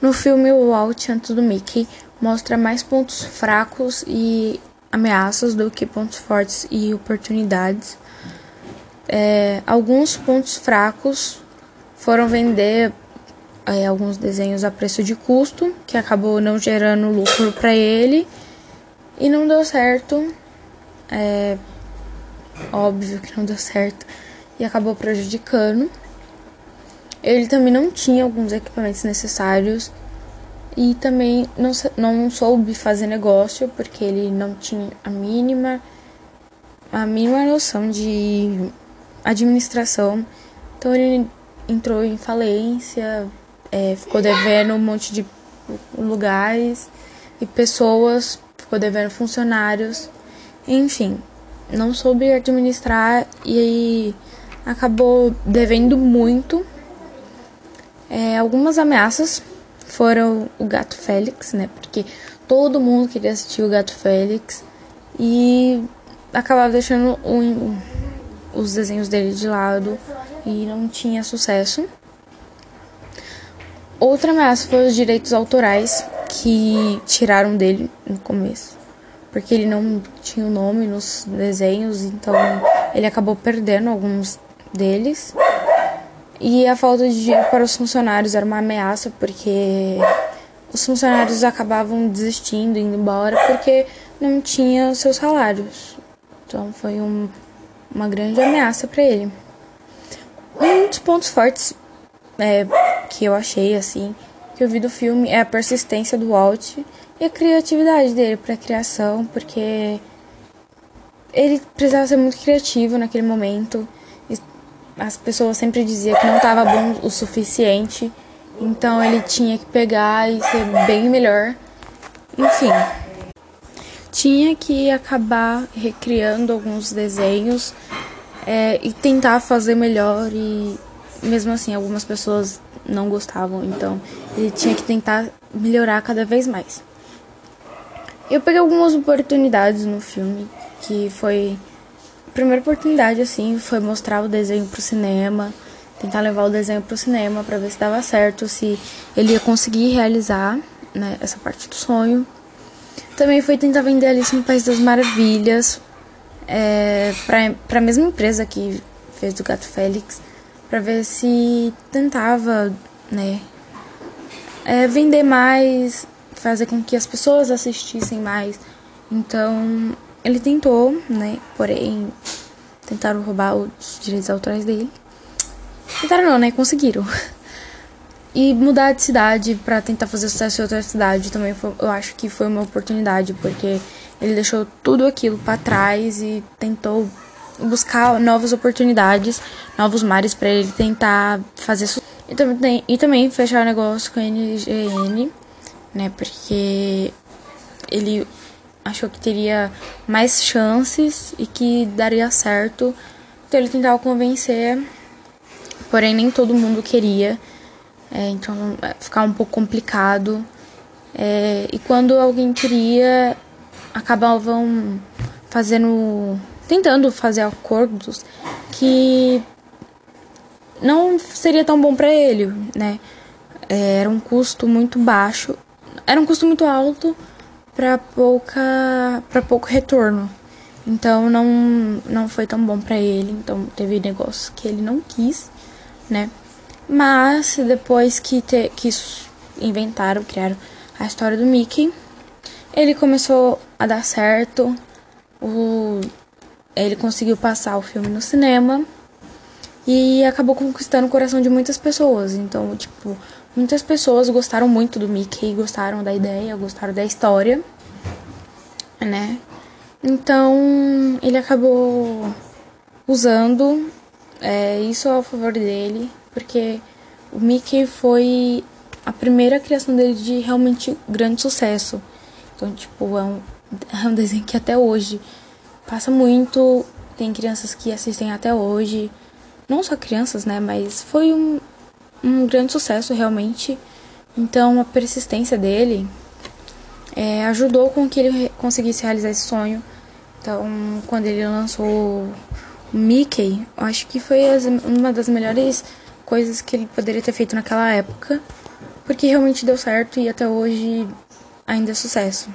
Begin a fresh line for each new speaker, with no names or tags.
No filme, o Walt, antes do Mickey, mostra mais pontos fracos e ameaças do que pontos fortes e oportunidades. É, alguns pontos fracos foram vender é, alguns desenhos a preço de custo, que acabou não gerando lucro para ele e não deu certo. É óbvio que não deu certo e acabou prejudicando. Ele também não tinha alguns equipamentos necessários e também não, não soube fazer negócio porque ele não tinha a mínima a mínima noção de administração. Então ele entrou em falência, é, ficou devendo um monte de lugares e pessoas, ficou devendo funcionários, enfim, não soube administrar e acabou devendo muito. É, algumas ameaças foram o Gato Félix, né? Porque todo mundo queria assistir o Gato Félix e acabava deixando um, os desenhos dele de lado e não tinha sucesso. Outra ameaça foi os direitos autorais que tiraram dele no começo, porque ele não tinha o nome nos desenhos, então ele acabou perdendo alguns deles. E a falta de dinheiro para os funcionários era uma ameaça, porque os funcionários acabavam desistindo, indo embora, porque não tinha seus salários. Então foi um, uma grande ameaça para ele. Um dos pontos fortes é, que eu achei, assim, que eu vi do filme é a persistência do Walt e a criatividade dele para criação, porque ele precisava ser muito criativo naquele momento as pessoas sempre diziam que não estava bom o suficiente, então ele tinha que pegar e ser bem melhor. Enfim, tinha que acabar recriando alguns desenhos é, e tentar fazer melhor e mesmo assim algumas pessoas não gostavam, então ele tinha que tentar melhorar cada vez mais. Eu peguei algumas oportunidades no filme que foi primeira oportunidade, assim, foi mostrar o desenho pro cinema, tentar levar o desenho pro cinema para ver se dava certo, se ele ia conseguir realizar né, essa parte do sonho. Também foi tentar vender Alice no País das Maravilhas é, para a mesma empresa que fez do Gato Félix, para ver se tentava né, é, vender mais, fazer com que as pessoas assistissem mais. Então, ele tentou, né? Porém, tentaram roubar os direitos autorais dele. Tentaram não, né? Conseguiram. E mudar de cidade para tentar fazer sucesso em outra cidade também foi, eu acho que foi uma oportunidade, porque ele deixou tudo aquilo para trás e tentou buscar novas oportunidades, novos mares para ele tentar fazer sucesso. E também, e também fechar o negócio com a NGN, né? Porque ele achou que teria mais chances e que daria certo. Então ele tentava convencer, porém nem todo mundo queria. É, então ficava um pouco complicado. É, e quando alguém queria, acabavam fazendo. tentando fazer acordos que não seria tão bom para ele, né? É, era um custo muito baixo, era um custo muito alto para pouca para pouco retorno. Então não não foi tão bom para ele, então teve negócios que ele não quis, né? Mas depois que te, que inventaram, criaram a história do Mickey, ele começou a dar certo. O ele conseguiu passar o filme no cinema e acabou conquistando o coração de muitas pessoas. Então, tipo, Muitas pessoas gostaram muito do Mickey, gostaram da ideia, gostaram da história, né? Então ele acabou usando é, isso a favor dele, porque o Mickey foi a primeira criação dele de realmente grande sucesso. Então, tipo, é um, é um desenho que até hoje passa muito, tem crianças que assistem até hoje. Não só crianças, né? Mas foi um, um grande sucesso realmente. Então a persistência dele é, ajudou com que ele conseguisse realizar esse sonho. Então quando ele lançou o Mickey, acho que foi as, uma das melhores coisas que ele poderia ter feito naquela época, porque realmente deu certo e até hoje ainda é sucesso.